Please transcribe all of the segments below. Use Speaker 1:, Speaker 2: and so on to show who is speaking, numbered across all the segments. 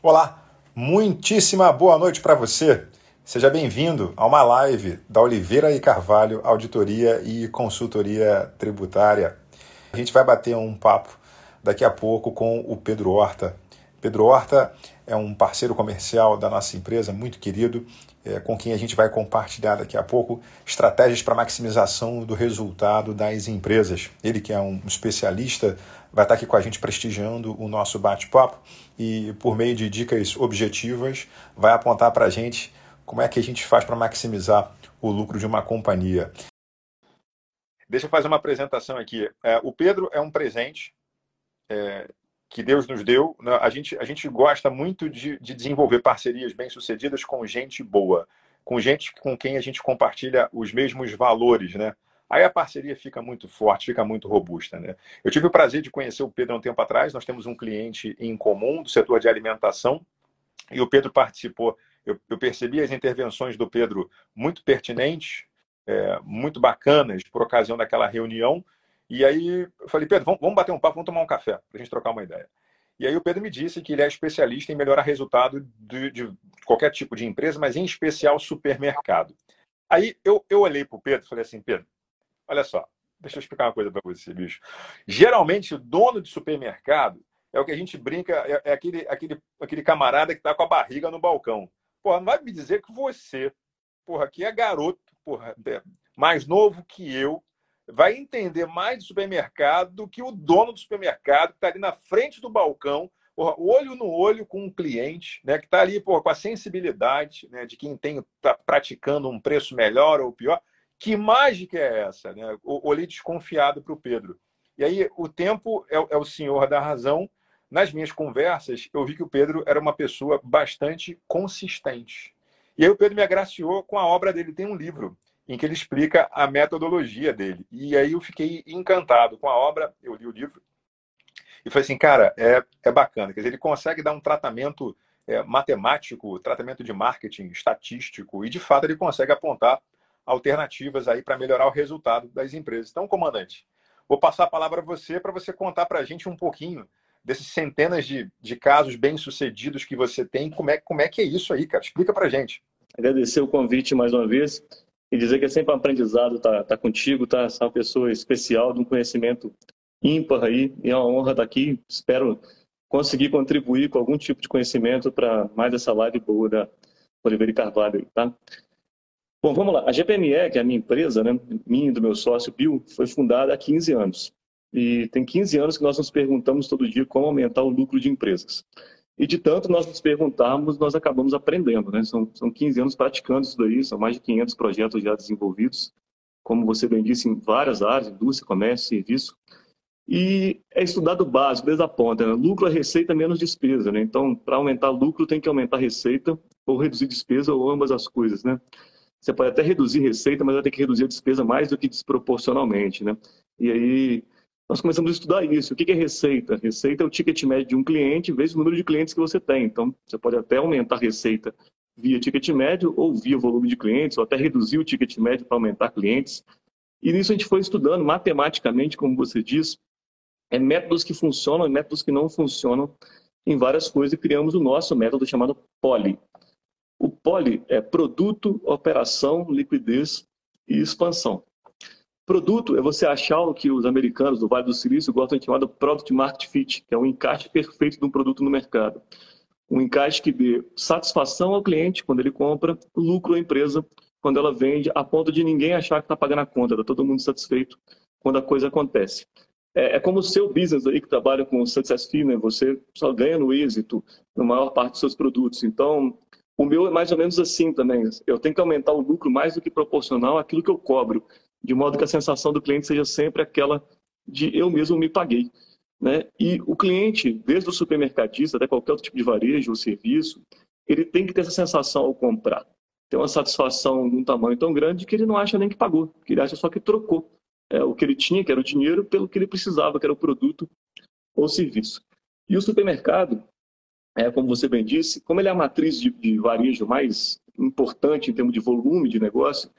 Speaker 1: Olá, muitíssima boa noite para você. Seja bem-vindo a uma live da Oliveira e Carvalho Auditoria e Consultoria Tributária. A gente vai bater um papo daqui a pouco com o Pedro Horta. Pedro Horta é um parceiro comercial da nossa empresa, muito querido, é, com quem a gente vai compartilhar daqui a pouco estratégias para maximização do resultado das empresas. Ele, que é um especialista, vai estar aqui com a gente prestigiando o nosso bate-papo e, por meio de dicas objetivas, vai apontar para a gente como é que a gente faz para maximizar o lucro de uma companhia. Deixa eu fazer uma apresentação aqui. É, o Pedro é um presente é, que Deus nos deu. Né? A gente, a gente gosta muito de, de desenvolver parcerias bem-sucedidas com gente boa, com gente com quem a gente compartilha os mesmos valores, né? Aí a parceria fica muito forte, fica muito robusta. Né? Eu tive o prazer de conhecer o Pedro há um tempo atrás. Nós temos um cliente em comum do setor de alimentação e o Pedro participou. Eu, eu percebi as intervenções do Pedro muito pertinentes, é, muito bacanas por ocasião daquela reunião. E aí eu falei, Pedro, vamos, bater um papo, vamos tomar um café para a gente trocar uma ideia. E aí o Pedro me disse que ele é especialista em melhorar resultado de, de qualquer tipo de empresa, mas em especial supermercado. Aí eu, eu olhei para o Pedro e falei assim, Pedro, olha só, deixa eu explicar uma coisa para você, bicho. Geralmente o dono de supermercado é o que a gente brinca, é, é aquele, aquele, aquele camarada que está com a barriga no balcão. Porra, não vai me dizer que você, porra, que é garoto, porra, é mais novo que eu, vai entender mais de supermercado do que o dono do supermercado que está ali na frente do balcão, porra, olho no olho com um cliente, né, que está ali porra, com a sensibilidade né, de quem tem tá praticando um preço melhor ou pior. Que mágica é essa? Né? Olhei desconfiado para o Pedro. E aí, o tempo é, é o senhor da razão. Nas minhas conversas, eu vi que o Pedro era uma pessoa bastante consistente. E aí, o Pedro me agraciou com a obra dele. Tem um livro em que ele explica a metodologia dele. E aí eu fiquei encantado com a obra, eu li o livro, e falei assim, cara, é, é bacana. Quer dizer, ele consegue dar um tratamento é, matemático, tratamento de marketing, estatístico, e de fato ele consegue apontar alternativas aí para melhorar o resultado das empresas. Então, comandante, vou passar a palavra a você para você contar para a gente um pouquinho desses centenas de, de casos bem-sucedidos que você tem. Como é, como é que é isso aí, cara? Explica para gente.
Speaker 2: Agradecer o convite mais uma vez e dizer que é sempre um aprendizado tá, tá contigo, tá? Ser uma pessoa especial, de um conhecimento ímpar aí, e é uma honra estar aqui. Espero conseguir contribuir com algum tipo de conhecimento para mais essa live boa da Oliveira Carvalho, tá? Bom, vamos lá. A GPME, que é a minha empresa, né, minha e do meu sócio Bill, foi fundada há 15 anos. E tem 15 anos que nós nos perguntamos todo dia como aumentar o lucro de empresas. E de tanto nós nos perguntarmos, nós acabamos aprendendo. Né? São, são 15 anos praticando isso daí, são mais de 500 projetos já desenvolvidos, como você bem disse, em várias áreas, indústria, comércio, serviço. E é estudado básico, desde a ponta. Né? Lucro é receita menos despesa. Né? Então, para aumentar lucro, tem que aumentar receita ou reduzir despesa ou ambas as coisas. Né? Você pode até reduzir receita, mas vai ter que reduzir a despesa mais do que desproporcionalmente. Né? E aí nós começamos a estudar isso. O que é receita? Receita é o ticket médio de um cliente vezes o número de clientes que você tem. Então, você pode até aumentar a receita via ticket médio ou via volume de clientes, ou até reduzir o ticket médio para aumentar clientes. E nisso a gente foi estudando matematicamente, como você diz, é métodos que funcionam e métodos que não funcionam em várias coisas e criamos o nosso método chamado POLI. O POLI é produto, operação, liquidez e expansão. Produto é você achar o que os americanos do Vale do Silício gostam de chamar de Product Market Fit, que é um encaixe perfeito de um produto no mercado. Um encaixe que dê satisfação ao cliente quando ele compra, lucro à empresa quando ela vende, a ponto de ninguém achar que está pagando a conta, está todo mundo satisfeito quando a coisa acontece. É, é, como o seu business aí que trabalha com success fee, né? Você só ganha no êxito na maior parte dos seus produtos. Então, o meu é mais ou menos assim também. Eu tenho que aumentar o lucro mais do que proporcional àquilo que eu cobro de modo que a sensação do cliente seja sempre aquela de eu mesmo me paguei. Né? E o cliente, desde o supermercadista até qualquer outro tipo de varejo ou serviço, ele tem que ter essa sensação ao comprar. Tem uma satisfação de um tamanho tão grande que ele não acha nem que pagou, que ele acha só que trocou é, o que ele tinha, que era o dinheiro, pelo que ele precisava, que era o produto ou serviço. E o supermercado, é, como você bem disse, como ele é a matriz de, de varejo mais importante em termos de volume de negócio,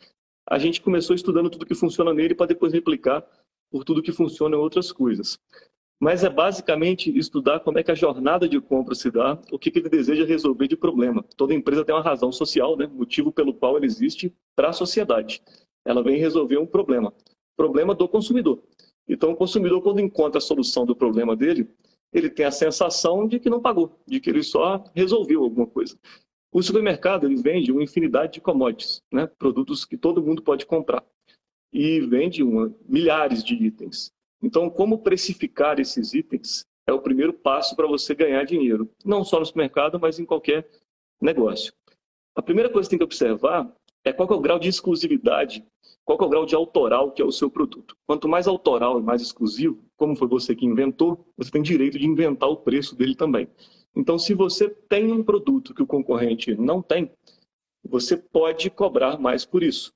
Speaker 2: a gente começou estudando tudo que funciona nele para depois replicar por tudo que funciona em outras coisas. mas é basicamente estudar como é que a jornada de compra se dá, o que, que ele deseja resolver de problema. Toda empresa tem uma razão social, né? motivo pelo qual ela existe para a sociedade. Ela vem resolver um problema, problema do consumidor. Então, o consumidor, quando encontra a solução do problema dele, ele tem a sensação de que não pagou, de que ele só resolveu alguma coisa. O supermercado ele vende uma infinidade de commodities, né? produtos que todo mundo pode comprar, e vende uma, milhares de itens. Então, como precificar esses itens é o primeiro passo para você ganhar dinheiro, não só no supermercado, mas em qualquer negócio. A primeira coisa que tem que observar é qual é o grau de exclusividade, qual é o grau de autoral que é o seu produto. Quanto mais autoral e mais exclusivo, como foi você que inventou, você tem direito de inventar o preço dele também. Então, se você tem um produto que o concorrente não tem, você pode cobrar mais por isso.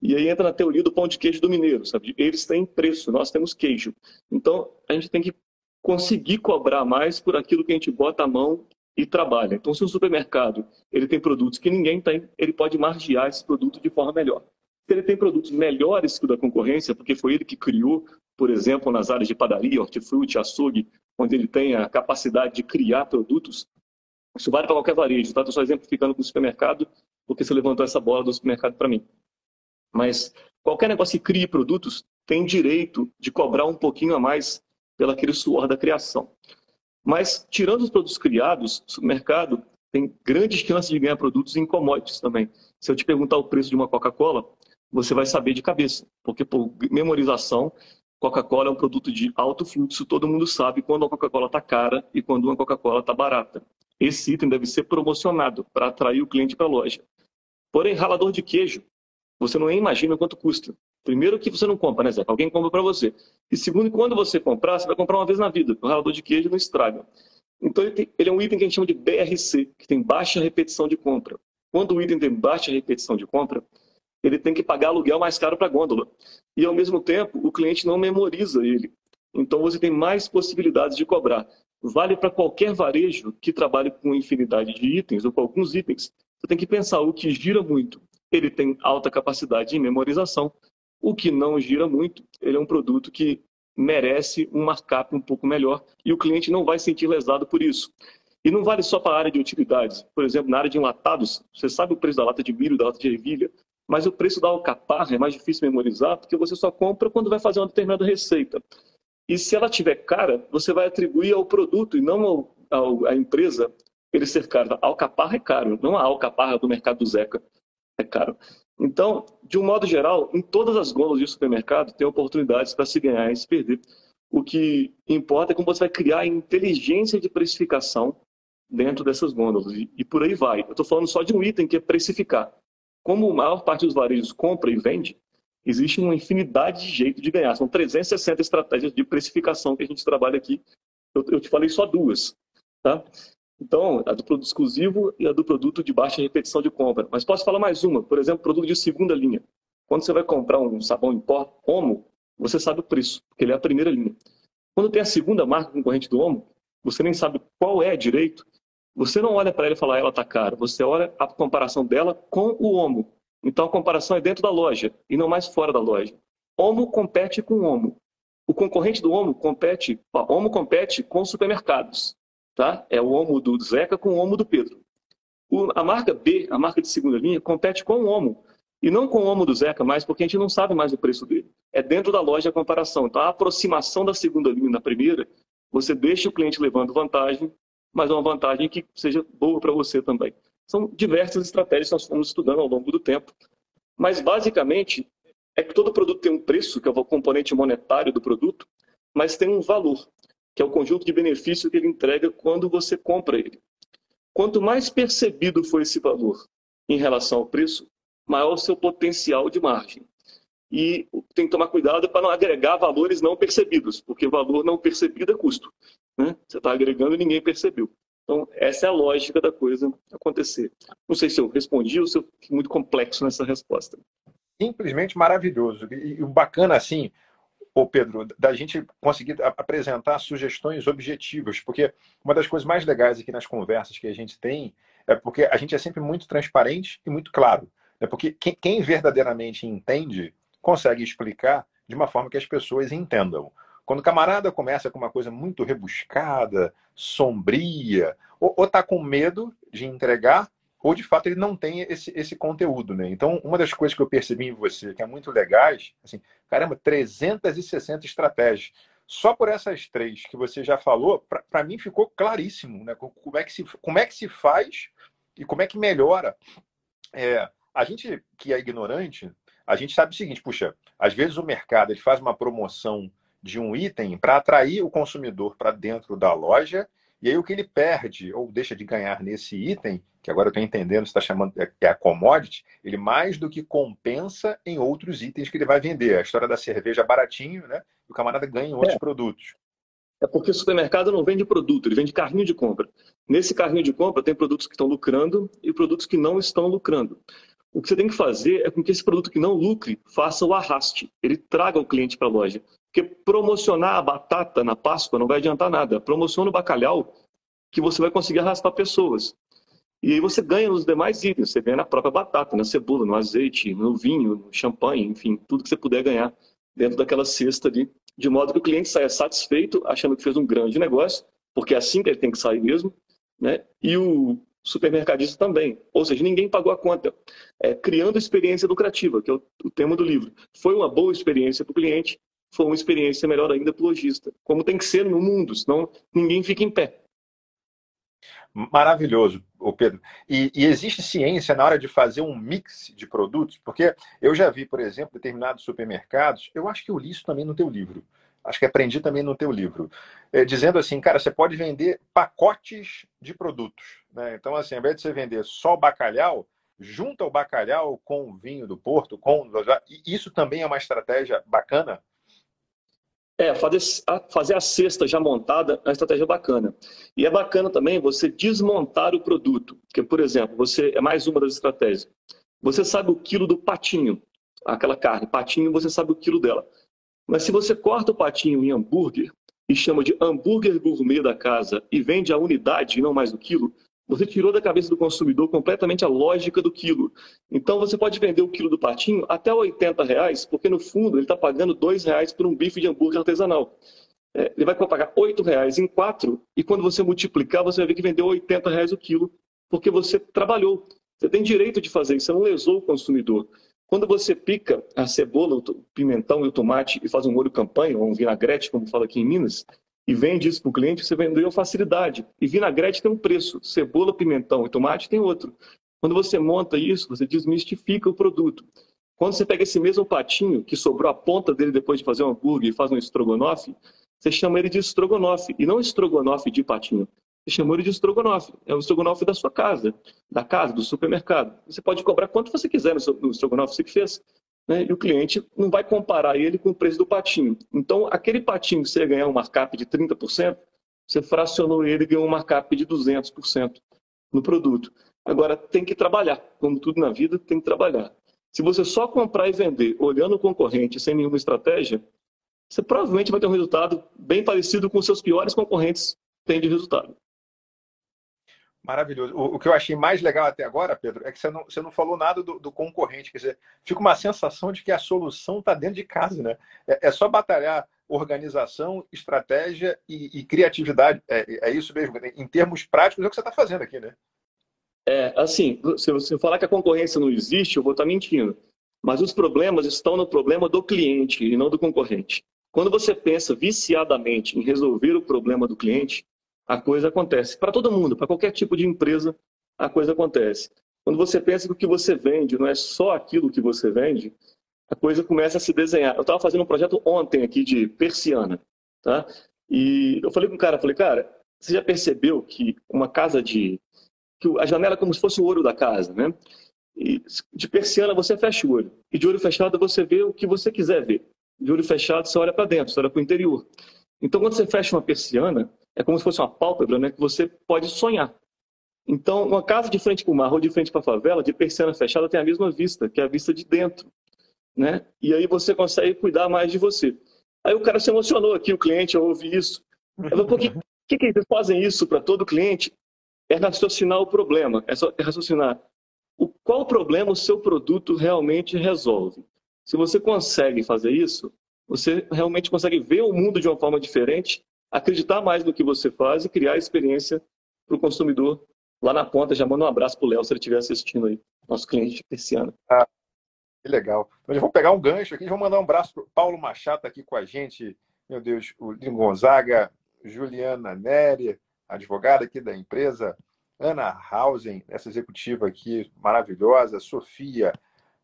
Speaker 2: E aí entra na teoria do pão de queijo do mineiro, sabe? Eles têm preço, nós temos queijo. Então, a gente tem que conseguir cobrar mais por aquilo que a gente bota a mão e trabalha. Então, se o supermercado ele tem produtos que ninguém tem, ele pode margear esse produto de forma melhor. Se ele tem produtos melhores que o da concorrência, porque foi ele que criou, por exemplo, nas áreas de padaria, hortifruti, açougue, onde ele tem a capacidade de criar produtos, isso vale para qualquer varejo. Tá? Estou só exemplificando com o supermercado, porque você levantou essa bola do supermercado para mim. Mas qualquer negócio que crie produtos tem direito de cobrar um pouquinho a mais pelo aquele suor da criação. Mas, tirando os produtos criados, o supermercado tem grandes chances de ganhar produtos em commodities também. Se eu te perguntar o preço de uma Coca-Cola, você vai saber de cabeça, porque por memorização, Coca-Cola é um produto de alto fluxo, todo mundo sabe quando a Coca-Cola está cara e quando uma Coca-Cola está barata. Esse item deve ser promocionado para atrair o cliente para a loja. Porém, ralador de queijo você não imagina quanto custa. Primeiro que você não compra, né, Zé? Alguém compra para você. E segundo, quando você comprar, você vai comprar uma vez na vida. O ralador de queijo não estraga. Então, ele, ele, é um item que a gente chama de BRC, que tem baixa repetição de compra. Quando o item tem baixa repetição de compra, ele tem que pagar aluguel mais caro para a gôndola. E, ao mesmo tempo, o cliente não memoriza ele. Então, você tem mais possibilidades de cobrar. Vale para qualquer varejo que trabalhe com infinidade de itens ou com alguns itens. Você tem que pensar o que gira muito ele tem alta capacidade de memorização. O que não gira muito, ele é um produto que merece um markup um pouco melhor e o cliente não vai sentir lesado por isso. E não vale só para a área de utilidades. Por exemplo, na área de enlatados, você sabe o preço da lata de milho, da lata de ervilha, mas o preço da alcaparra é mais difícil memorizar porque você só compra quando vai fazer uma determinada receita. E se ela tiver cara, você vai atribuir ao produto e não ao, ao, à empresa ele ser caro. A alcaparra é caro, não a alcaparra do mercado do Zeca é caro. Então, de um modo geral, em todas as gôndolas de supermercado tem oportunidades para se ganhar e se perder. O que importa é como você vai criar inteligência de precificação dentro dessas gôndolas. E, e por aí vai. Eu estou falando só de um item que é precificar. Como a maior parte dos varejos compra e vende, existe uma infinidade de jeitos de ganhar. São 360 estratégias de precificação que a gente trabalha aqui. Eu, eu te falei só duas. Tá? Então, a do produto exclusivo e a do produto de baixa repetição de compra. Mas posso falar mais uma, por exemplo, produto de segunda linha. Quando você vai comprar um sabão em pó Omo, você sabe o preço, porque ele é a primeira linha. Quando tem a segunda marca concorrente do Omo, você nem sabe qual é direito, você não olha para ela e fala, ah, ela está cara. Você olha a comparação dela com o Omo. Então, a comparação é dentro da loja e não mais fora da loja. Omo compete com Omo. O concorrente do Omo compete, Omo compete com supermercados. Tá? É o Omo do Zeca com o Omo do Pedro. O, a marca B, a marca de segunda linha, compete com o Omo. E não com o Omo do Zeca mais, porque a gente não sabe mais o preço dele. É dentro da loja a comparação. Então, a aproximação da segunda linha na primeira, você deixa o cliente levando vantagem, mas é uma vantagem que seja boa para você também. São diversas estratégias que nós fomos estudando ao longo do tempo. Mas, basicamente, é que todo produto tem um preço, que é o componente monetário do produto, mas tem um valor que é o conjunto de benefícios que ele entrega quando você compra ele. Quanto mais percebido for esse valor em relação ao preço, maior o seu potencial de margem. E tem que tomar cuidado para não agregar valores não percebidos, porque valor não percebido é custo. Né? Você está agregando e ninguém percebeu. Então, essa é a lógica da coisa acontecer. Não sei se eu respondi ou se eu fui muito complexo nessa resposta.
Speaker 1: Simplesmente maravilhoso. E o bacana, assim, ô Pedro, da gente conseguir apresentar sugestões objetivas, porque uma das coisas mais legais aqui nas conversas que a gente tem é porque a gente é sempre muito transparente e muito claro. Né? Porque quem verdadeiramente entende consegue explicar de uma forma que as pessoas entendam. Quando o camarada começa com uma coisa muito rebuscada, sombria, ou está com medo de entregar, ou de fato ele não tem esse, esse conteúdo, né? Então, uma das coisas que eu percebi em você que é muito legais, assim, caramba, 360 estratégias. Só por essas três que você já falou, para mim ficou claríssimo, né? Como é que se, como é que se faz e como é que melhora. É, a gente que é ignorante, a gente sabe o seguinte, puxa, às vezes o mercado ele faz uma promoção de um item para atrair o consumidor para dentro da loja e aí o que ele perde ou deixa de ganhar nesse item, que agora eu estou entendendo, está chamando é, é a commodity, ele mais do que compensa em outros itens que ele vai vender. A história da cerveja baratinho, né? E o camarada ganha em outros é. produtos.
Speaker 2: É porque o supermercado não vende produto, ele vende carrinho de compra. Nesse carrinho de compra tem produtos que estão lucrando e produtos que não estão lucrando. O que você tem que fazer é com que esse produto que não lucre faça o arraste, ele traga o cliente para a loja. Porque promocionar a batata na Páscoa não vai adiantar nada. Promociona o bacalhau que você vai conseguir arrastar pessoas. E aí você ganha nos demais itens. Você ganha na própria batata, na cebola, no azeite, no vinho, no champanhe, enfim, tudo que você puder ganhar dentro daquela cesta ali. De modo que o cliente saia satisfeito, achando que fez um grande negócio, porque é assim que ele tem que sair mesmo. Né? E o supermercadista também. Ou seja, ninguém pagou a conta. É, criando experiência lucrativa, que é o, o tema do livro. Foi uma boa experiência para o cliente, foi uma experiência melhor ainda para o lojista. Como tem que ser no mundo, senão ninguém fica em pé.
Speaker 1: Maravilhoso, Pedro. E, e, existe ciência na hora de fazer um mix de produtos? Porque eu já vi, por exemplo, determinados supermercados, eu acho que eu li isso também no teu livro, acho que aprendi também no teu livro, é, dizendo assim, cara, você pode vender pacotes de produtos. Né? Então, assim, ao invés de você vender só bacalhau, junta o bacalhau com o vinho do Porto, com isso também é uma estratégia bacana
Speaker 2: é, fazer a, fazer a cesta já montada é uma estratégia bacana. E é bacana também você desmontar o produto. Porque, por exemplo, você é mais uma das estratégias. Você sabe o quilo do patinho, aquela carne, patinho, você sabe o quilo dela. Mas se você corta o patinho em hambúrguer e chama de hambúrguer gourmet da casa e vende a unidade e não mais o quilo, você tirou da cabeça do consumidor completamente a lógica do quilo. Então você pode vender o quilo do patinho até 80 reais, porque no fundo ele está pagando dois reais por um bife de hambúrguer artesanal. É, ele vai pagar 8 reais em quatro e quando você multiplicar você vai ver que vendeu 80 reais o quilo, porque você trabalhou. Você tem direito de fazer isso, você não lesou o consumidor. Quando você pica a cebola, o pimentão e o tomate e faz um molho campanha, ou um vinagrete, como fala aqui em Minas, e vende isso para o cliente, você vendeu facilidade. E vinagrete tem um preço, cebola, pimentão e tomate tem outro. Quando você monta isso, você desmistifica o produto. Quando você pega esse mesmo patinho, que sobrou a ponta dele depois de fazer um hambúrguer e faz um estrogonofe, você chama ele de estrogonofe, e não estrogonofe de patinho. Você chama ele de estrogonofe. É o estrogonofe da sua casa, da casa, do supermercado. Você pode cobrar quanto você quiser no estrogonofe, você que fez né? e o cliente não vai comparar ele com o preço do patinho. Então, aquele patinho que você ia ganhar um markup de 30%, você fracionou ele e ganhou um markup de 200% no produto. Agora, tem que trabalhar. Como tudo na vida, tem que trabalhar. Se você só comprar e vender olhando o concorrente sem nenhuma estratégia, você provavelmente vai ter um resultado bem parecido com os seus piores concorrentes têm de resultado.
Speaker 1: Maravilhoso. O, o, que eu achei mais legal até agora, Pedro, é que você não, você não falou nada do, do concorrente. Quer dizer, fica uma sensação de que a solução está dentro de casa, né? É, é, só batalhar organização, estratégia e, e criatividade. É, é, isso mesmo. Em termos práticos, é o que você está fazendo aqui, né?
Speaker 2: É, assim, se você falar que a concorrência não existe, eu vou estar tá mentindo. Mas os problemas estão no problema do cliente e não do concorrente. Quando você pensa viciadamente em resolver o problema do cliente, a coisa acontece. Para todo mundo, para qualquer tipo de empresa, a coisa acontece. Quando você pensa que o que você vende não é só aquilo que você vende, a coisa começa a se desenhar. Eu estava fazendo um projeto ontem aqui de persiana, tá? E eu falei com o cara, falei, cara, você já percebeu que uma casa de... que a janela é como se fosse o ouro da casa, né? E de persiana você fecha o olho. E de olho fechado você vê o que você quiser ver. De olho fechado você olha para dentro, você olha para o interior. Então quando você fecha uma persiana, é como se fosse uma pálpebra né, que você pode sonhar. Então, uma casa de frente para o mar ou de frente para a favela, de persiana fechada, tem a mesma vista, que é a vista de dentro. Né? E aí você consegue cuidar mais de você. Aí o cara se emocionou aqui, o cliente, eu ouvi isso. Eu falei, por que, que, que eles fazem isso para todo cliente? É raciocinar o problema, é, só, é raciocinar o, qual problema o seu produto realmente resolve. Se você consegue fazer isso, você realmente consegue ver o mundo de uma forma diferente, acreditar mais no que você faz e criar experiência para o consumidor lá na ponta. Já manda um abraço para o Léo, se ele estiver assistindo aí, nosso cliente esse ano.
Speaker 1: Ah, que legal. Mas vamos pegar um gancho aqui, vamos mandar um abraço para o Paulo Machado aqui com a gente. Meu Deus, o Lino Gonzaga, Juliana Neri, advogada aqui da empresa, Ana Hausen, essa executiva aqui maravilhosa, Sofia,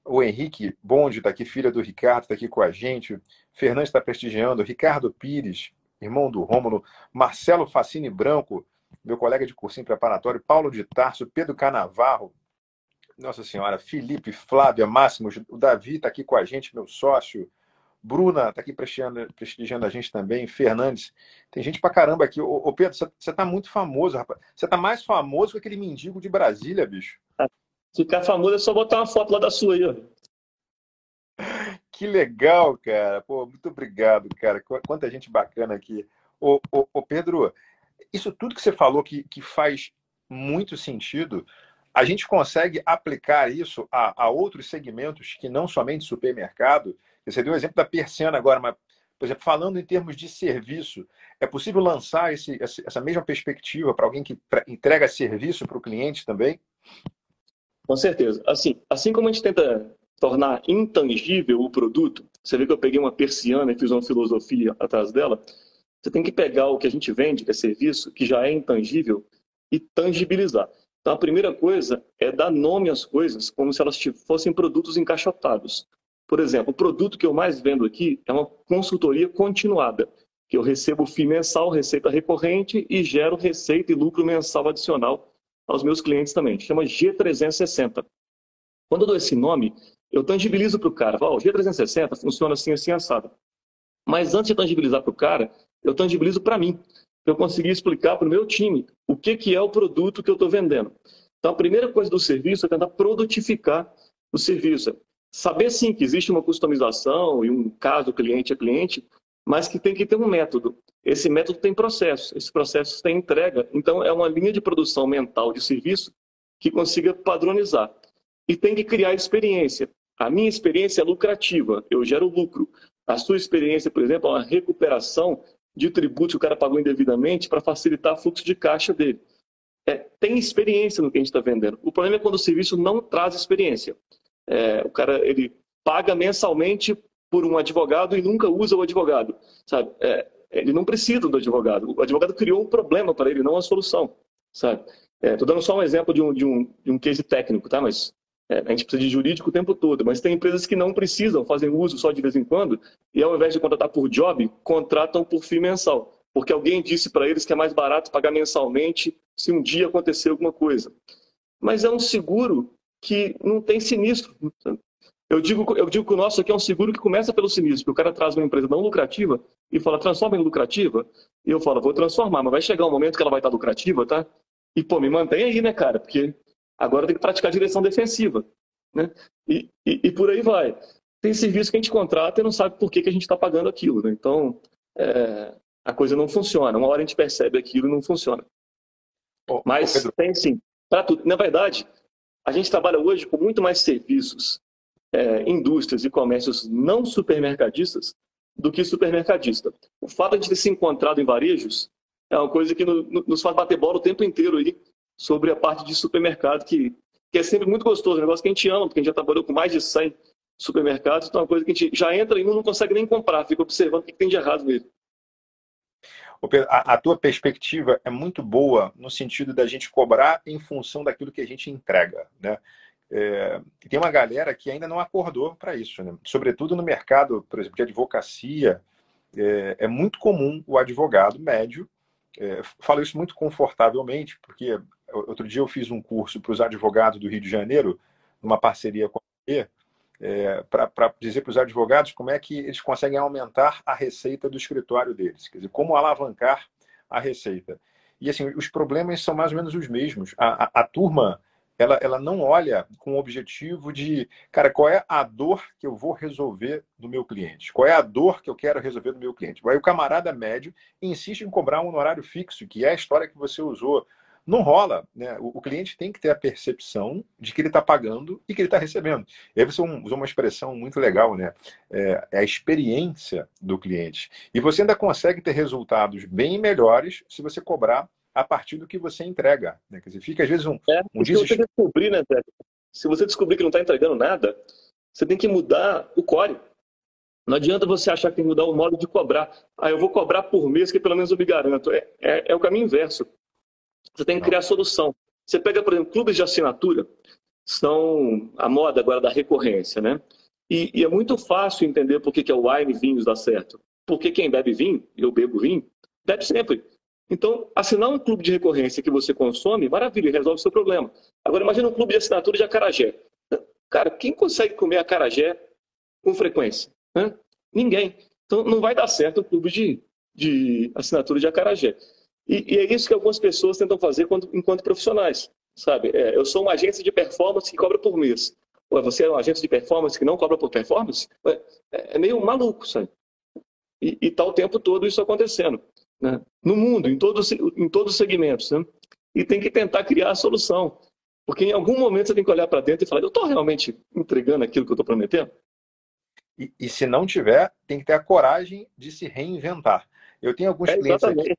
Speaker 1: o Henrique Bonde está aqui, filha do Ricardo, está aqui com a gente, Fernandes está prestigiando, Ricardo Pires, irmão do Rômulo, Marcelo Facine Branco, meu colega de cursinho preparatório, Paulo de Tarso, Pedro Canavarro, nossa Senhora, Felipe, Flávia, Máximo, o Davi está aqui com a gente, meu sócio, Bruna está aqui prestigiando, prestigiando, a gente também, Fernandes. Tem gente pra caramba aqui. Ô, ô Pedro, você tá muito famoso, rapaz. Você tá mais famoso que aquele mendigo de Brasília, bicho.
Speaker 2: Ficar famoso é só botar uma foto lá da sua aí, ó.
Speaker 1: Que legal, cara. Pô, muito obrigado, cara. Quanta gente bacana aqui. Ô, ô, ô Pedro, isso tudo que você falou que, que faz muito sentido, a gente consegue aplicar isso a, a outros segmentos que não somente supermercado. Você deu o exemplo da persiana agora, mas, por exemplo, falando em termos de serviço, é possível lançar esse, essa mesma perspectiva para alguém que entrega serviço para o cliente também?
Speaker 2: Com certeza. Assim, assim como a gente tenta tornar intangível o produto, você vê que eu peguei uma persiana e fiz uma filosofia atrás dela, você tem que pegar o que a gente vende, que é serviço, que já é intangível, e tangibilizar. Então, a primeira coisa é dar nome às coisas como se elas fossem produtos encaixotados. Por exemplo, o produto que eu mais vendo aqui é uma consultoria continuada, que eu recebo FII mensal, receita recorrente e gero receita e lucro mensal adicional aos meus clientes também. Chama G360. Quando eu dou esse nome, eu tangibilizo para o cara. Falo, oh, o G360 funciona assim, assim, assado. Mas antes de tangibilizar para o cara, eu tangibilizo para mim. Eu consegui explicar para o meu time o que, que é o produto que eu estou vendendo. Então, a primeira coisa do serviço é tentar produtificar o serviço. Saber, sim, que existe uma customização e um caso cliente a cliente, mas que tem que ter um método. Esse método tem processo, esse processo tem entrega. Então, é uma linha de produção mental de serviço que consiga padronizar. E tem que criar experiência. A minha experiência é lucrativa, eu gero lucro. A sua experiência, por exemplo, é uma recuperação de tributo que o cara pagou indevidamente para facilitar o fluxo de caixa dele. É, tem experiência no que a gente está vendendo. O problema é quando o serviço não traz experiência. É, o cara ele paga mensalmente por um advogado e nunca usa o advogado, sabe? É, ele não precisa do advogado. O advogado criou um problema para ele, não uma solução, sabe? Estou é, dando só um exemplo de um, de um, de um case técnico, tá? Mas é, a gente precisa de jurídico o tempo todo, mas tem empresas que não precisam, fazem uso só de vez em quando, e ao invés de contratar por job, contratam por FII mensal. Porque alguém disse para eles que é mais barato pagar mensalmente se um dia acontecer alguma coisa. Mas é um seguro que não tem sinistro. Eu digo, eu digo que o nosso aqui é um seguro que começa pelo sinistro, que o cara traz uma empresa não lucrativa e fala, transforma em lucrativa. E eu falo, vou transformar, mas vai chegar um momento que ela vai estar lucrativa, tá? E, pô, me mantém aí, né, cara? Porque Agora tem que praticar direção defensiva. Né? E, e, e, por aí vai. Tem serviço que a gente contrata e não sabe por que, que a gente está pagando aquilo. Né? Então, é, a coisa não funciona. Uma hora a gente percebe aquilo e não funciona. Mas tem sim. Tudo. Na verdade, a gente trabalha hoje com muito mais serviços, é, indústrias e comércios não supermercadistas do que supermercadista. O fato de ter se encontrado em varejos é uma coisa que no, no, nos faz bater bola o tempo inteiro aí sobre a parte de supermercado, que, que é sempre muito gostoso, um negócio que a gente ama, porque a gente já trabalhou com mais de 100 supermercados, então é uma coisa que a gente já entra e não consegue nem comprar, fica observando o que tem de errado nele.
Speaker 1: A, a tua perspectiva é muito boa no sentido da gente cobrar em função daquilo que a gente entrega, né? É, tem uma galera que ainda não acordou para isso, né? sobretudo no mercado, por exemplo, de advocacia. É, é muito comum o advogado médio, é, falo isso muito confortavelmente, porque outro dia eu fiz um curso para os advogados do Rio de Janeiro, numa parceria com a é, para dizer para os advogados como é que eles conseguem aumentar a receita do escritório deles, quer dizer, como alavancar a receita. E assim, os problemas são mais ou menos os mesmos. A, a, a turma ela, ela não olha com o objetivo de, cara, qual é a dor que eu vou resolver do meu cliente? Qual é a dor que eu quero resolver do meu cliente? Aí o camarada médio insiste em cobrar um honorário fixo, que é a história que você usou não rola. Né? O, cliente tem que ter a percepção de que ele está pagando e que ele está recebendo. E aí você usou uma expressão muito legal, né? É, é, a experiência do cliente. E você ainda consegue ter resultados bem melhores se você cobrar a partir do que você entrega. Né? Quer dizer, fica às vezes um,
Speaker 2: é, um se você descobrir, né, Zé? Se você descobrir que não está entregando nada, você tem que mudar o core. Não adianta você achar que tem que mudar o modo de cobrar. Ah, eu vou cobrar por mês, que pelo menos eu me garanto. É, é, é o caminho inverso. Você tem que criar solução. Você pega, por exemplo, clubes de assinatura, são a moda agora da recorrência, né? E, e é muito fácil entender por que, que é o wine vinhos dá certo. Porque quem bebe vinho, eu bebo vinho, bebe sempre. Então, assinar um clube de recorrência que você consome, maravilha, resolve o seu problema. Agora, imagina um clube de assinatura de acarajé. Cara, quem consegue comer acarajé com frequência? Ninguém. Então, não vai dar certo o clube de, de assinatura de acarajé. E, e, é isso que algumas pessoas tentam fazer quando, enquanto profissionais, sabe? É, eu sou uma agência de performance que cobra por mês. Ué, você é uma agência de performance que não cobra por performance? É, é, meio maluco, sabe? E está o tempo todo isso acontecendo. Né? No mundo, em todos, em todos os segmentos. Né? E tem que tentar criar a solução. Porque em algum momento você tem que olhar para dentro e falar: eu estou realmente entregando aquilo que eu estou prometendo?
Speaker 1: E, e, se não tiver, tem que ter a coragem de se reinventar. Eu tenho alguns é, clientes aqui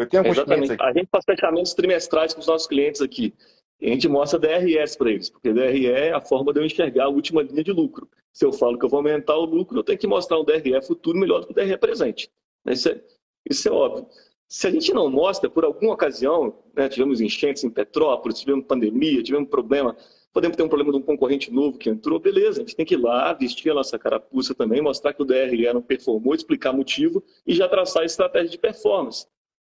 Speaker 2: eu tenho alguns clientes aqui. A gente faz fechamentos trimestrais com os nossos clientes aqui. E a gente mostra DRS para eles, porque DRE é a forma de eu enxergar a última linha de lucro. Se eu falo que eu vou aumentar o lucro, eu tenho que mostrar um DRE futuro melhor do que o DRE presente. Isso é, isso é óbvio. Se a gente não mostra, por alguma ocasião, né, tivemos enchentes em Petrópolis, tivemos pandemia, tivemos problema, podemos ter um problema de um concorrente novo que entrou, beleza, a gente tem que ir lá, vestir a nossa carapuça também, mostrar que o DRE não performou, explicar motivo e já traçar a estratégia de performance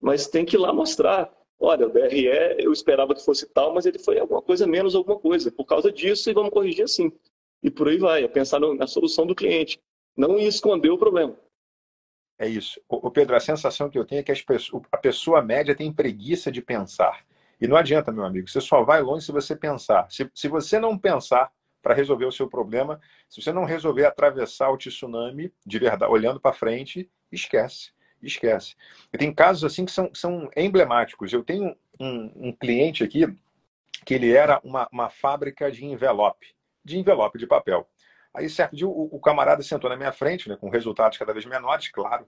Speaker 2: mas tem que ir lá mostrar. Olha, o DRE eu esperava que fosse tal, mas ele foi alguma coisa menos alguma coisa. Por causa disso, e vamos corrigir assim. E por aí vai, é pensar na solução do cliente, não esconder o problema.
Speaker 1: É isso. O Pedro, a sensação que eu tenho é que pessoas, a pessoa média tem preguiça de pensar. E não adianta, meu amigo, você só vai longe se você pensar. Se, se você não pensar para resolver o seu problema, se você não resolver atravessar o tsunami de verdade, olhando para frente, esquece esquece. E tem casos assim que são, são emblemáticos. Eu tenho um, um cliente aqui que ele era uma, uma fábrica de envelope, de envelope de papel. Aí, certo dia, o, o camarada sentou na minha frente, né, com resultados cada vez menores, claro,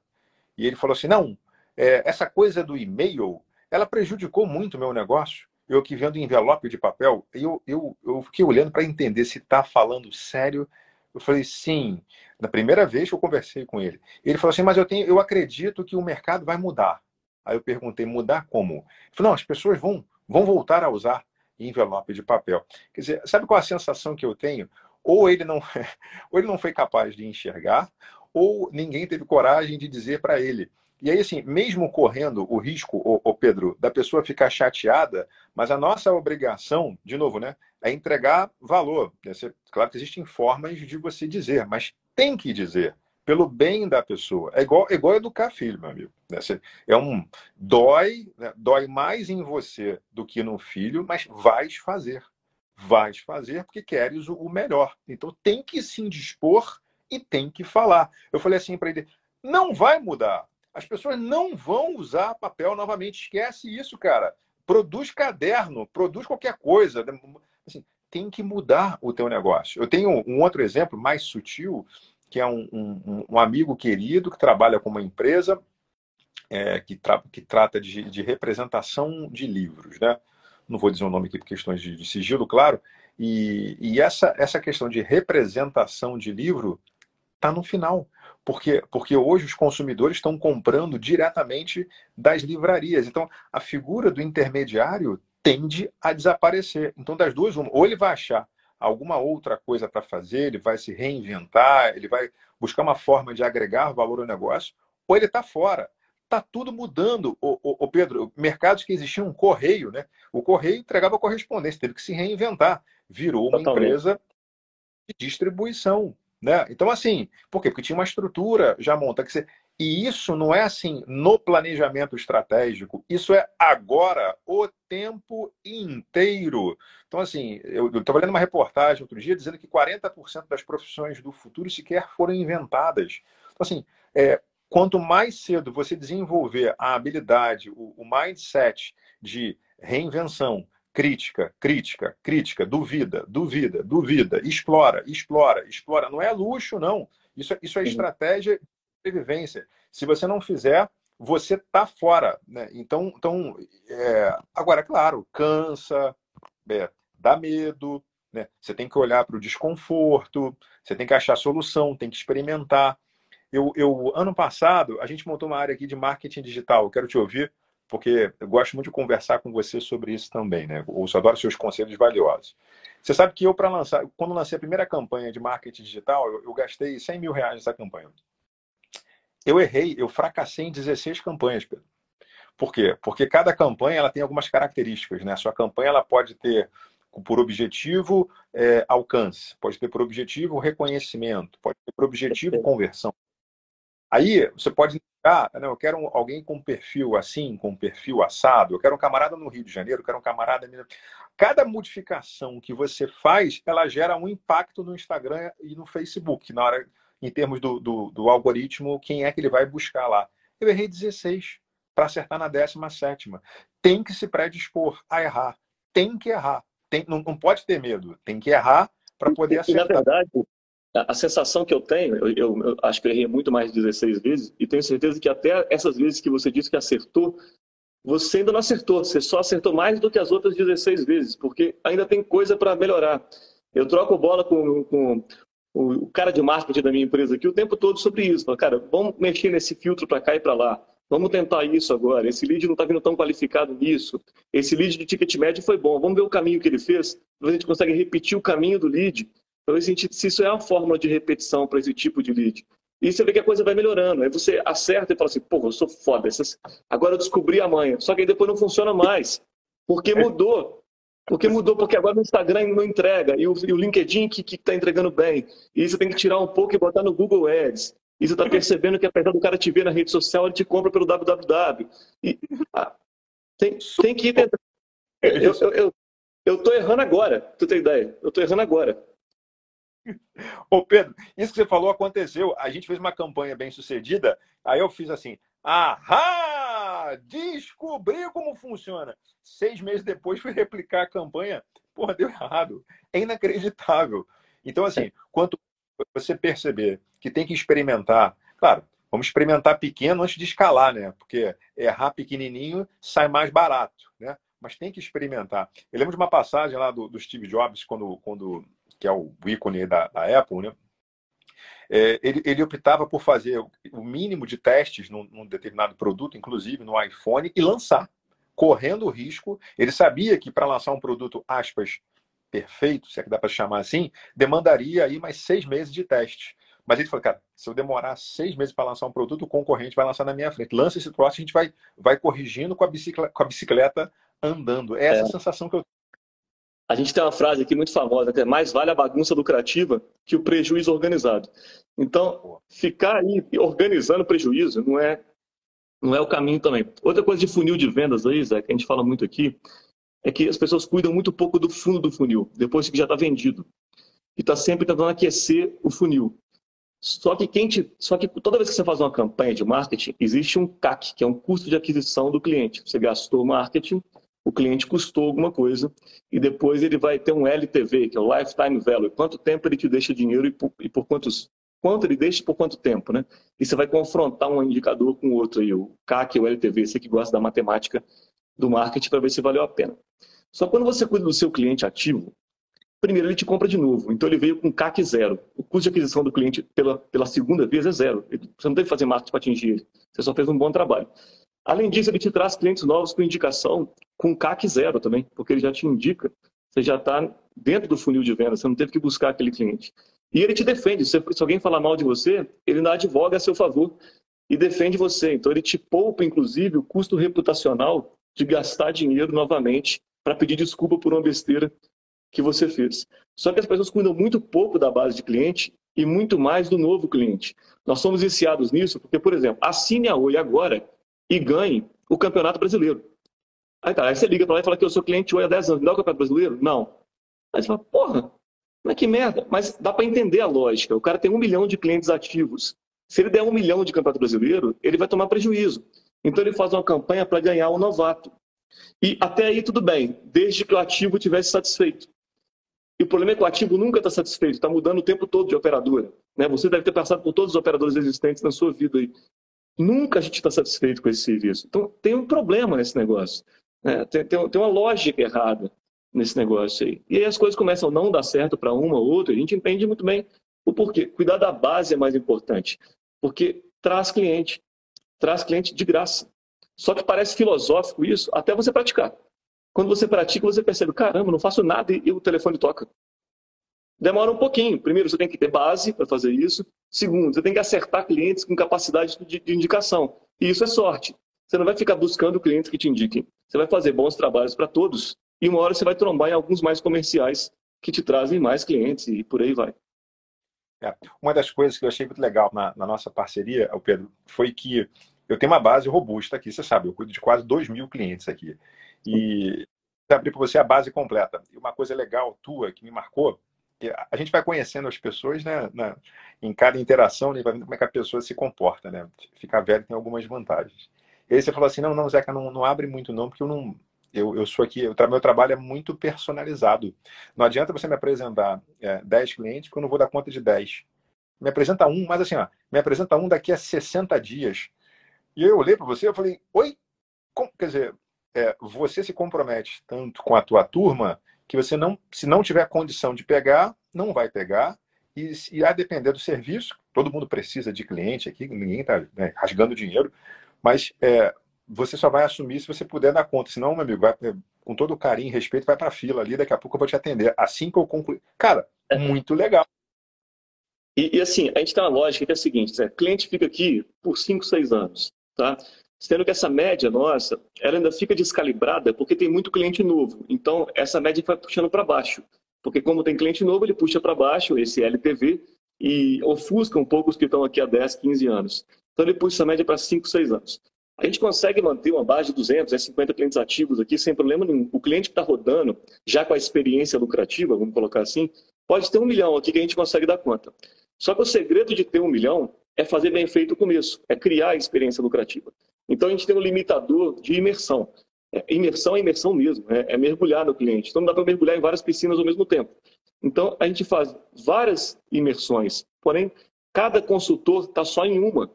Speaker 1: e ele falou assim: não, é, essa coisa do e-mail, ela prejudicou muito o meu negócio. Eu aqui vendo envelope de papel, eu, eu, eu fiquei olhando para entender se está falando sério eu falei, sim. Na primeira vez que eu conversei com ele. Ele falou assim, mas eu, tenho, eu acredito que o mercado vai mudar. Aí eu perguntei, mudar como? Ele falou, não, as pessoas vão, vão voltar a usar envelope de papel. Quer dizer, sabe qual a sensação que eu tenho? Ou ele não, ou ele não foi capaz de enxergar, ou ninguém teve coragem de dizer para ele. E aí, assim, mesmo correndo o risco, ô Pedro, da pessoa ficar chateada, mas a nossa obrigação, de novo, né, é entregar valor. Claro que existem formas de você dizer, mas tem que dizer pelo bem da pessoa. É igual, é igual educar filho, meu amigo. Né? É um dói, né? dói mais em você do que no filho, mas vais fazer. Vais fazer porque queres o melhor. Então tem que se indispor e tem que falar. Eu falei assim para ele: não vai mudar. As pessoas não vão usar papel novamente. Esquece isso, cara. Produz caderno, produz qualquer coisa. Assim, tem que mudar o teu negócio. Eu tenho um outro exemplo mais sutil, que é um, um, um amigo querido que trabalha com uma empresa é, que, tra que, trata de, de, representação de livros, né? Não vou dizer o nome aqui por questões de, de sigilo, claro. E, e, essa, essa questão de representação de livro está no final. Porque, porque hoje os consumidores estão comprando diretamente das livrarias. Então, a figura do intermediário tende a desaparecer. Então, das duas, uma, ou ele vai achar alguma outra coisa para fazer, ele vai se reinventar, ele vai buscar uma forma de agregar valor ao negócio, ou ele está fora. Está tudo mudando. O, o, o, Pedro, mercados que existiam um correio, né? O correio entregava correspondência, teve que se reinventar. Virou uma Totalmente. empresa de distribuição. Né? Então, assim, por quê? Porque tinha uma estrutura já montada. Que E isso não é assim no planejamento estratégico, isso é agora, o tempo inteiro. Então, assim, eu estava lendo uma reportagem outro dia dizendo que 40% das profissões do futuro sequer foram inventadas. Então, assim, é, quanto mais cedo você desenvolver a habilidade, o, o mindset de reinvenção, crítica, crítica, crítica, duvida, duvida, duvida, explora, explora, explora. Não é luxo, não. Isso, é, isso é estratégia de sobrevivência. Se você não fizer, você tá fora. Né? Então, então é... agora, claro, cansa, é, dá medo, né? Você tem que olhar para o desconforto, você tem que achar solução, tem que experimentar. Eu, eu, ano passado, a gente montou uma área aqui de marketing digital. Eu quero te ouvir, porque eu gosto muito de conversar com você sobre isso também, né? Eu adoro seus conselhos valiosos. Você sabe que eu, para lançar, quando lancei a primeira campanha de marketing digital, eu, eu gastei 100 mil reais nessa campanha. Eu errei, eu fracassei em 16 campanhas, Pedro. Por quê? Porque cada campanha ela tem algumas características, né? A sua campanha ela pode ter por objetivo é, alcance, pode ter por objetivo reconhecimento, pode ter por objetivo conversão. Aí você pode ah, não, eu quero alguém com perfil assim, com perfil assado, eu quero um camarada no Rio de Janeiro, eu quero um camarada. Cada modificação que você faz, ela gera um impacto no Instagram e no Facebook, na hora, em termos do, do, do algoritmo, quem é que ele vai buscar lá. Eu errei 16 para acertar na 17. Tem que se predispor a errar. Tem que errar tem, não, não pode ter medo, tem que errar para poder acertar.
Speaker 2: E, na verdade, a sensação que eu tenho, eu, eu, eu, acho que eu errei muito mais de 16 vezes, e tenho certeza que até essas vezes que você disse que acertou, você ainda não acertou, você só acertou mais do que as outras 16 vezes, porque ainda tem coisa para melhorar. Eu troco bola com, com, o cara de marketing da minha empresa aqui o tempo todo sobre isso. Fala, cara, vamos mexer nesse filtro para cá e para lá. Vamos tentar isso agora. Esse lead não está vindo tão qualificado nisso. Esse lead de ticket médio foi bom. Vamos ver o caminho que ele fez. A gente consegue repetir o caminho do lead. Para ver se isso é uma fórmula de repetição para esse tipo de lead. E você vê que a coisa vai melhorando. Aí você acerta e fala assim, pô, eu sou foda. Agora eu descobri a manha. Só que aí depois não funciona mais. Porque mudou. Porque mudou, porque agora o Instagram não entrega. E o, e o LinkedIn que está entregando bem. E você tem que tirar um pouco e botar no Google Ads. E você está percebendo que apesar do cara te ver na rede social, ele te compra pelo www. E, ah, tem, tem que ir dentro. Eu, eu, eu, eu tô errando agora, tu tem ideia? Eu tô errando agora.
Speaker 1: Ô Pedro, isso que você falou aconteceu. A gente fez uma campanha bem sucedida, aí eu fiz assim, ahá, descobri como funciona. Seis meses depois fui replicar a campanha, porra, deu errado. É inacreditável. Então, assim, quanto você perceber que tem que experimentar, claro, vamos experimentar pequeno antes de escalar, né? Porque errar pequenininho sai mais barato, né? Mas tem que experimentar. Eu lembro de uma passagem lá do, do Steve Jobs, quando, quando, que é o ícone da, da Apple, né? É, ele, ele, optava por fazer o mínimo de testes num, num, determinado produto, inclusive no iPhone, e lançar, correndo o risco. Ele sabia que para lançar um produto, aspas, perfeito, se é que dá para chamar assim, demandaria aí mais seis meses de teste. Mas ele falou, cara, se eu demorar seis meses para lançar um produto, o concorrente vai lançar na minha frente. Lança esse troço, a gente vai, vai corrigindo com a, bicicleta, com a bicicleta andando. É essa é. a sensação que eu
Speaker 2: a gente tem uma frase aqui muito famosa, que é mais vale a bagunça lucrativa que o prejuízo organizado. Então, ficar aí organizando prejuízo não é, não é o caminho também. Outra coisa de funil de vendas aí, Zé, que a gente fala muito aqui, é que as pessoas cuidam muito pouco do fundo do funil, depois que já está vendido. E está sempre tentando aquecer o funil. Só que, quem te, só que toda vez que você faz uma campanha de marketing, existe um CAC, que é um custo de aquisição do cliente. Você gastou marketing, o cliente custou alguma coisa, e depois ele vai ter um LTV, que é o Lifetime Value. Quanto tempo ele te deixa dinheiro e por, e por quantos quanto ele deixa por quanto tempo, né? E você vai confrontar um indicador com o outro aí, o CAC, o LTV, você que gosta da matemática do marketing para ver se valeu a pena. Só quando você cuida do seu cliente ativo, primeiro ele te compra de novo. Então ele veio com CAC zero. O custo de aquisição do cliente pela, pela segunda vez é zero. Você não tem que fazer marketing para atingir ele. Você só fez um bom trabalho. Além disso, ele te traz clientes novos com indicação com CAC zero também, porque ele já te indica. Você já está dentro do funil de venda, você não teve que buscar aquele cliente. E ele te defende. Se, alguém falar mal de você, ele não advoga a seu favor e defende você. Então ele te poupa, inclusive, o custo reputacional de gastar dinheiro novamente para pedir desculpa por uma besteira que você fez. Só que as pessoas cuidam muito pouco da base de cliente e muito mais do novo cliente. Nós somos viciados nisso porque, por exemplo, assine a Oi agora e ganhe o Campeonato Brasileiro. Aí, tá, aí você liga para lá e fala que eu sou cliente Oi há 10 anos, me dá o Campeonato Brasileiro? Não. Aí você fala, porra, mas que merda. Mas dá para entender a lógica. O cara tem um milhão de clientes ativos. Se ele der um milhão de Campeonato Brasileiro, ele vai tomar prejuízo. Então ele faz uma campanha para ganhar o novato. E até aí tudo bem, desde que o ativo tivesse satisfeito. E o problema é que o ativo nunca está satisfeito, está mudando o tempo todo de operadora. Né? Você deve ter passado por todos os operadores existentes na sua vida. Aí. Nunca a gente está satisfeito com esse serviço. Então tem um problema nesse negócio. Né? Tem, tem, tem uma lógica errada nesse negócio aí. E aí as coisas começam a não dar certo para uma ou outra, a gente entende muito bem o porquê. Cuidar da base é mais importante, porque traz cliente, traz cliente de graça. Só que parece filosófico isso até você praticar. Quando você pratica, você percebe, caramba, não faço nada e o telefone toca. Demora um pouquinho. Primeiro, você tem que ter base para fazer isso. Segundo, você tem que acertar clientes com capacidade de, de indicação. E isso é sorte. Você não vai ficar buscando clientes que te indiquem. Você vai fazer bons trabalhos para todos e uma hora você vai trombar em alguns mais comerciais que te trazem mais clientes e por aí vai.
Speaker 1: É. Uma das coisas que eu achei muito legal na, na nossa parceria, Pedro, foi que eu tenho uma base robusta aqui, você sabe, eu cuido de quase 2 mil clientes aqui. E abrir para você a base completa. E uma coisa legal tua que me marcou, a gente vai conhecendo as pessoas, né, na, em cada interação, né, vai vendo como é que a pessoa se comporta, né? Ficar velho tem algumas vantagens. E aí você falou assim, não, não, Zeca, não, não abre muito não, porque eu não, eu, eu sou aqui, eu, meu trabalho é muito personalizado. Não adianta você me apresentar é, 10 clientes, porque eu não vou dar conta de 10. Me apresenta um, mas assim, ó, me apresenta um daqui a 60 dias. E eu olhei para você e falei, oi? Como? Quer dizer, é, você se compromete tanto com a tua turma que você não, se não tiver condição de pegar, não vai pegar. E, e a depender do serviço, todo mundo precisa de cliente aqui, ninguém está né, rasgando dinheiro, mas é, você só vai assumir se você puder dar conta. Senão, meu amigo, vai, com todo carinho e respeito, vai para a fila ali, daqui a pouco eu vou te atender. Assim que eu concluir. Cara, é. muito legal.
Speaker 2: E, e, assim, a gente tem uma lógica que é a seguinte: né? cliente fica aqui por 5, 6 anos, tá? Sendo que essa média nossa, ela ainda fica descalibrada porque tem muito cliente novo. Então, essa média vai puxando para baixo. Porque como tem cliente novo, ele puxa para baixo esse LTV e ofusca um pouco os que estão aqui há 10, 15 anos. Então, ele puxa essa média para 5, 6 anos. A gente consegue manter uma base de 200, 50 é clientes ativos aqui sem problema nenhum. O cliente que está rodando, já com a experiência lucrativa, vamos colocar assim, pode ter um milhão aqui que a gente consegue dar conta. Só que o segredo de ter um milhão é fazer bem feito o começo, é criar a experiência lucrativa. Então a gente tem um limitador de imersão. É, imersão é imersão mesmo, é, é mergulhar no cliente. Então não dá para mergulhar em várias piscinas ao mesmo tempo. Então a gente faz várias imersões, porém cada consultor está só em uma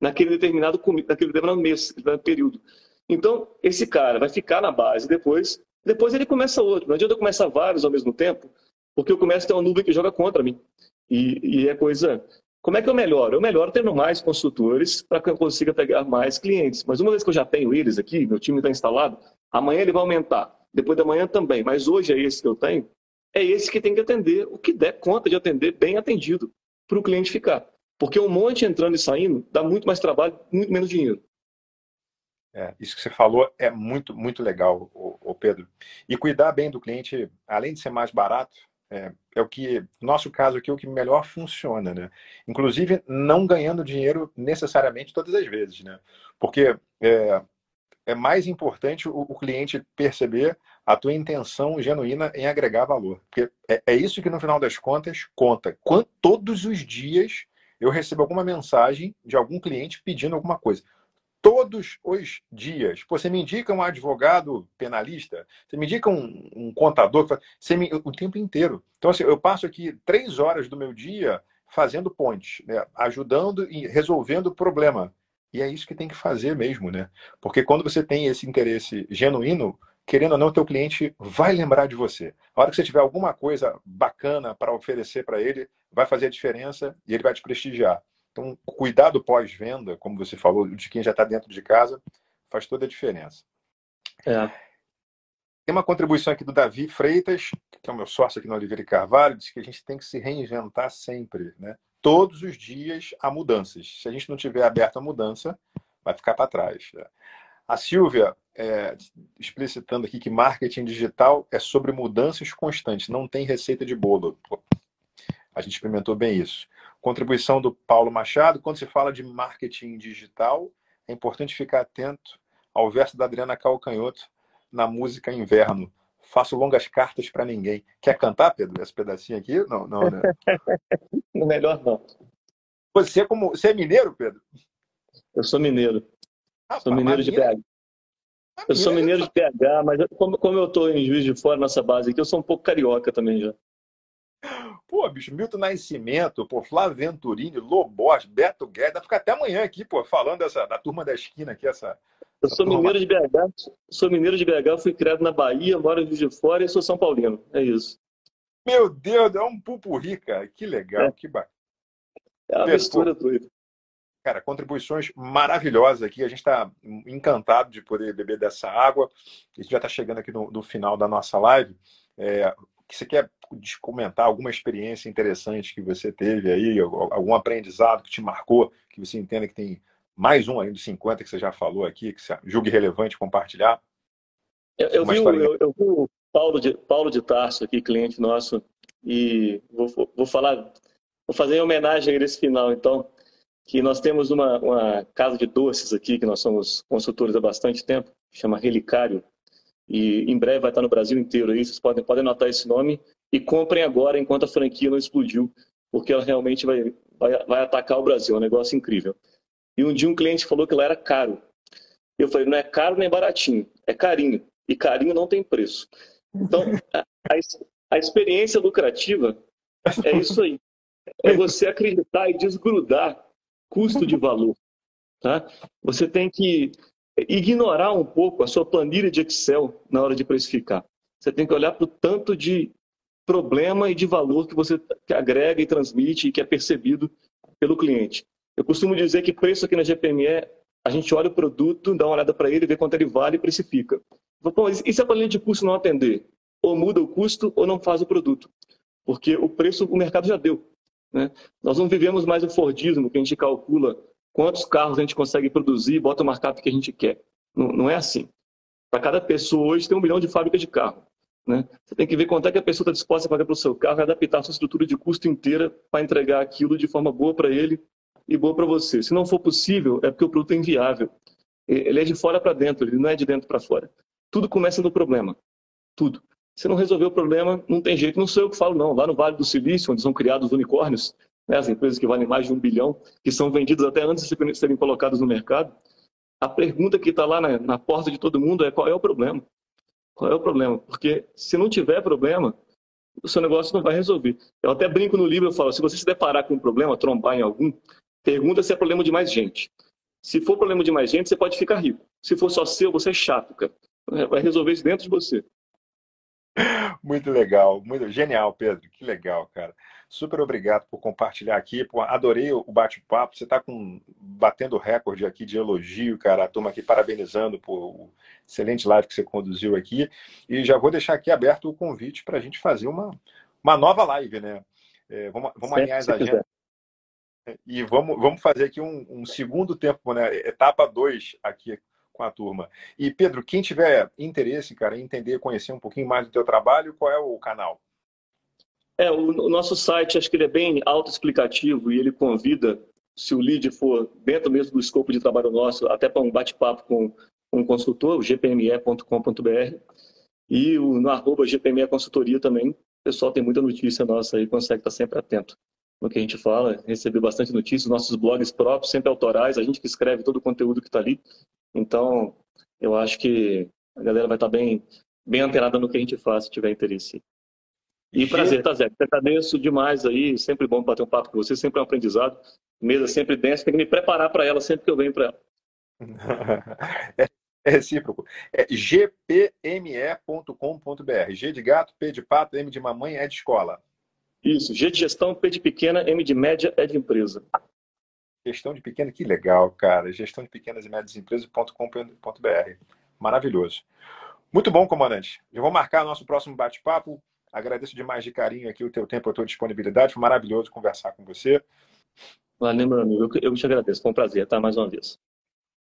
Speaker 2: naquele determinado, naquele determinado mês, determinado período. Então, esse cara vai ficar na base depois, depois ele começa outro. Não adianta eu começar vários ao mesmo tempo, porque eu começo a ter uma nuvem que joga contra mim. E, e é coisa. Como é que eu melhoro? Eu melhoro tendo mais consultores para que eu consiga pegar mais clientes. Mas uma vez que eu já tenho eles aqui, meu time está instalado, amanhã ele vai aumentar, depois da manhã também. Mas hoje é esse que eu tenho, é esse que tem que atender o que der conta de atender bem atendido para o cliente ficar. Porque um monte entrando e saindo dá muito mais trabalho, muito menos dinheiro.
Speaker 1: É, isso que você falou é muito, muito legal, o, Pedro. E cuidar bem do cliente, além de ser mais barato, é, é, o que, no nosso caso aqui, é o que melhor funciona, né? Inclusive, não ganhando dinheiro necessariamente todas as vezes, né? Porque é, é mais importante o, o, cliente perceber a tua intenção genuína em agregar valor. Porque é, é isso que, no final das contas, conta. Quando, todos os dias eu recebo alguma mensagem de algum cliente pedindo alguma coisa. Todos os dias. Pô, você me indica um advogado penalista? Você me indica um, um contador? Você me, o tempo inteiro. Então, assim, eu passo aqui três horas do meu dia fazendo pontes, né? ajudando e resolvendo o problema. E é isso que tem que fazer mesmo, né? Porque quando você tem esse interesse genuíno, querendo ou não, teu cliente vai lembrar de você. A hora que você tiver alguma coisa bacana para oferecer para ele, vai fazer a diferença e ele vai te prestigiar. Então, cuidado pós-venda, como você falou, de quem já está dentro de casa, faz toda a diferença. É. Tem uma contribuição aqui do Davi Freitas, que é o meu sócio aqui no Oliveira e Carvalho, diz que a gente tem que se reinventar sempre, né? Todos os dias há mudanças. Se a gente não tiver aberto a mudança, vai ficar para trás. Né? A Silvia, é, explicitando aqui que marketing digital é sobre mudanças constantes, não tem receita de bolo. A gente experimentou bem isso. Contribuição do Paulo Machado, quando se fala de marketing digital, é importante ficar atento ao verso da Adriana Calcanhoto na música Inverno. Faço longas cartas para ninguém. Quer cantar, Pedro, esse pedacinho aqui? Não, não, né?
Speaker 2: Melhor não.
Speaker 1: Você, como, você é mineiro, Pedro?
Speaker 2: Eu sou mineiro. Ah, Sou mineiro de BH. Eu sou mineiro de PH, mas como, como eu estou em Juiz de Fora nessa base aqui, eu sou um pouco carioca também já.
Speaker 1: Pô, bicho, Milton Nascimento, pô, Flávio Venturini, Lobos, Beto Guedes, dá ficar até amanhã aqui, pô, falando dessa, da turma da esquina aqui, essa.
Speaker 2: Eu sou turma... mineiro de BH, sou mineiro de BH, fui criado na Bahia, moro de Fora e sou São Paulino. É isso.
Speaker 1: Meu Deus, é um pupurri, cara. Que legal, é. que bacana.
Speaker 2: É uma mistura doida.
Speaker 1: Cara, contribuições maravilhosas aqui. A gente está encantado de poder beber dessa água. A gente já está chegando aqui no, no, final da nossa live. É, que você quer comentar alguma experiência interessante que você teve aí, algum aprendizado que te marcou, que você entenda que tem mais um aí dos 50 que você já falou aqui, que você julgue relevante compartilhar?
Speaker 2: Eu, eu, vi, o, eu, eu vi, o Paulo de, Paulo de Tarso aqui, cliente nosso, e vou, vou falar, vou fazer em homenagem a ele esse final, então, que nós temos uma, uma casa de doces aqui, que nós somos consultores há bastante tempo, chama Relicário, e em breve vai estar no Brasil inteiro aí, vocês podem, podem anotar esse nome e comprem agora enquanto a franquia não explodiu, porque ela realmente vai, vai, vai atacar o Brasil, é um negócio incrível. E um dia um cliente falou que ela era caro. Eu falei, não é caro nem baratinho, é carinho. E carinho não tem preço. Então, a, a experiência lucrativa é isso aí. É você acreditar e desgrudar custo de valor. Tá? Você tem que ignorar um pouco a sua planilha de Excel na hora de precificar. Você tem que olhar para o tanto de problema e de valor que você que agrega e transmite e que é percebido pelo cliente. Eu costumo dizer que preço aqui na GPME, a gente olha o produto, dá uma olhada para ele, vê quanto ele vale e precifica. Bom, e se a planilha de custo não atender? Ou muda o custo ou não faz o produto. Porque o preço o mercado já deu. Né? Nós não vivemos mais o Fordismo, que a gente calcula quantos carros a gente consegue produzir e bota o markup que a gente quer. Não, não é assim. Para cada pessoa hoje tem um milhão de fábricas de carro. Né? Você tem que ver quanto é que a pessoa está disposta a pagar para o seu carro e adaptar a sua estrutura de custo inteira para entregar aquilo de forma boa para ele e boa para você. Se não for possível, é porque o produto é inviável. Ele é de fora para dentro, ele não é de dentro para fora. Tudo começa no problema. Tudo. Se não resolver o problema, não tem jeito. Não sou eu que falo, não. Lá no Vale do Silício, onde são criados unicórnios, né, as empresas que valem mais de um bilhão, que são vendidas até antes de serem colocadas no mercado, a pergunta que está lá na, na, porta de todo mundo é qual é o problema? Qual é o problema? Porque se não tiver problema, o seu negócio não vai resolver. Eu até brinco no livro, eu falo, se você se deparar com um problema, trombar em algum, pergunta se é problema de mais gente. Se for problema de mais gente, você pode ficar rico. Se for só seu, você é chato, cara. Vai resolver isso dentro de você.
Speaker 1: Muito legal, muito genial, Pedro. Que legal, cara. Super obrigado por compartilhar aqui. Pô, adorei o bate-papo. Você está batendo recorde aqui de elogio, cara. A turma aqui parabenizando por o excelente live que você conduziu aqui. E já vou deixar aqui aberto o convite para a gente fazer uma, uma nova live, né? É, vamos vamos alinhar as agendas. E vamos, vamos fazer aqui um, um segundo tempo, né? Etapa 2 aqui com a turma. E, Pedro, quem tiver interesse, cara, em entender, conhecer um pouquinho mais do teu trabalho, qual é o canal?
Speaker 2: É, o, o nosso site, acho que ele é bem autoexplicativo e ele convida, se o lead for dentro mesmo do escopo de trabalho nosso, até para um bate-papo com, um consultor, o gpme.com.br. E o, no arroba GPME Consultoria também, o pessoal tem muita notícia nossa aí, consegue estar sempre atento no que a gente fala, receber bastante notícias, nossos blogs próprios, sempre autorais, a gente que escreve todo o conteúdo que está ali. Então, eu acho que a galera vai estar bem, bem antenada no que a gente faz, se tiver interesse. E prazer, tá, Zé? Agradeço demais aí, sempre bom bater um papo com você, sempre é um aprendizado. Mesa sempre densa, tem que me preparar para ela sempre que eu venho para ela.
Speaker 1: é, é recíproco. É gpme.com.br. G de gato, P de pato, M de mamãe, E de escola.
Speaker 2: Isso, G de gestão, P de pequena, M de média, E de empresa.
Speaker 1: Gestão de pequena, que legal, cara. Gestão de pequenas e médias empresas.com.br. Maravilhoso. Muito bom, comandante. Já vou marcar nosso próximo bate-papo. Agradeço demais de carinho aqui o teu tempo, a tua disponibilidade. Foi maravilhoso conversar com você.
Speaker 2: Valeu, meu amigo. Eu te agradeço. Foi um prazer, tá? Mais uma vez.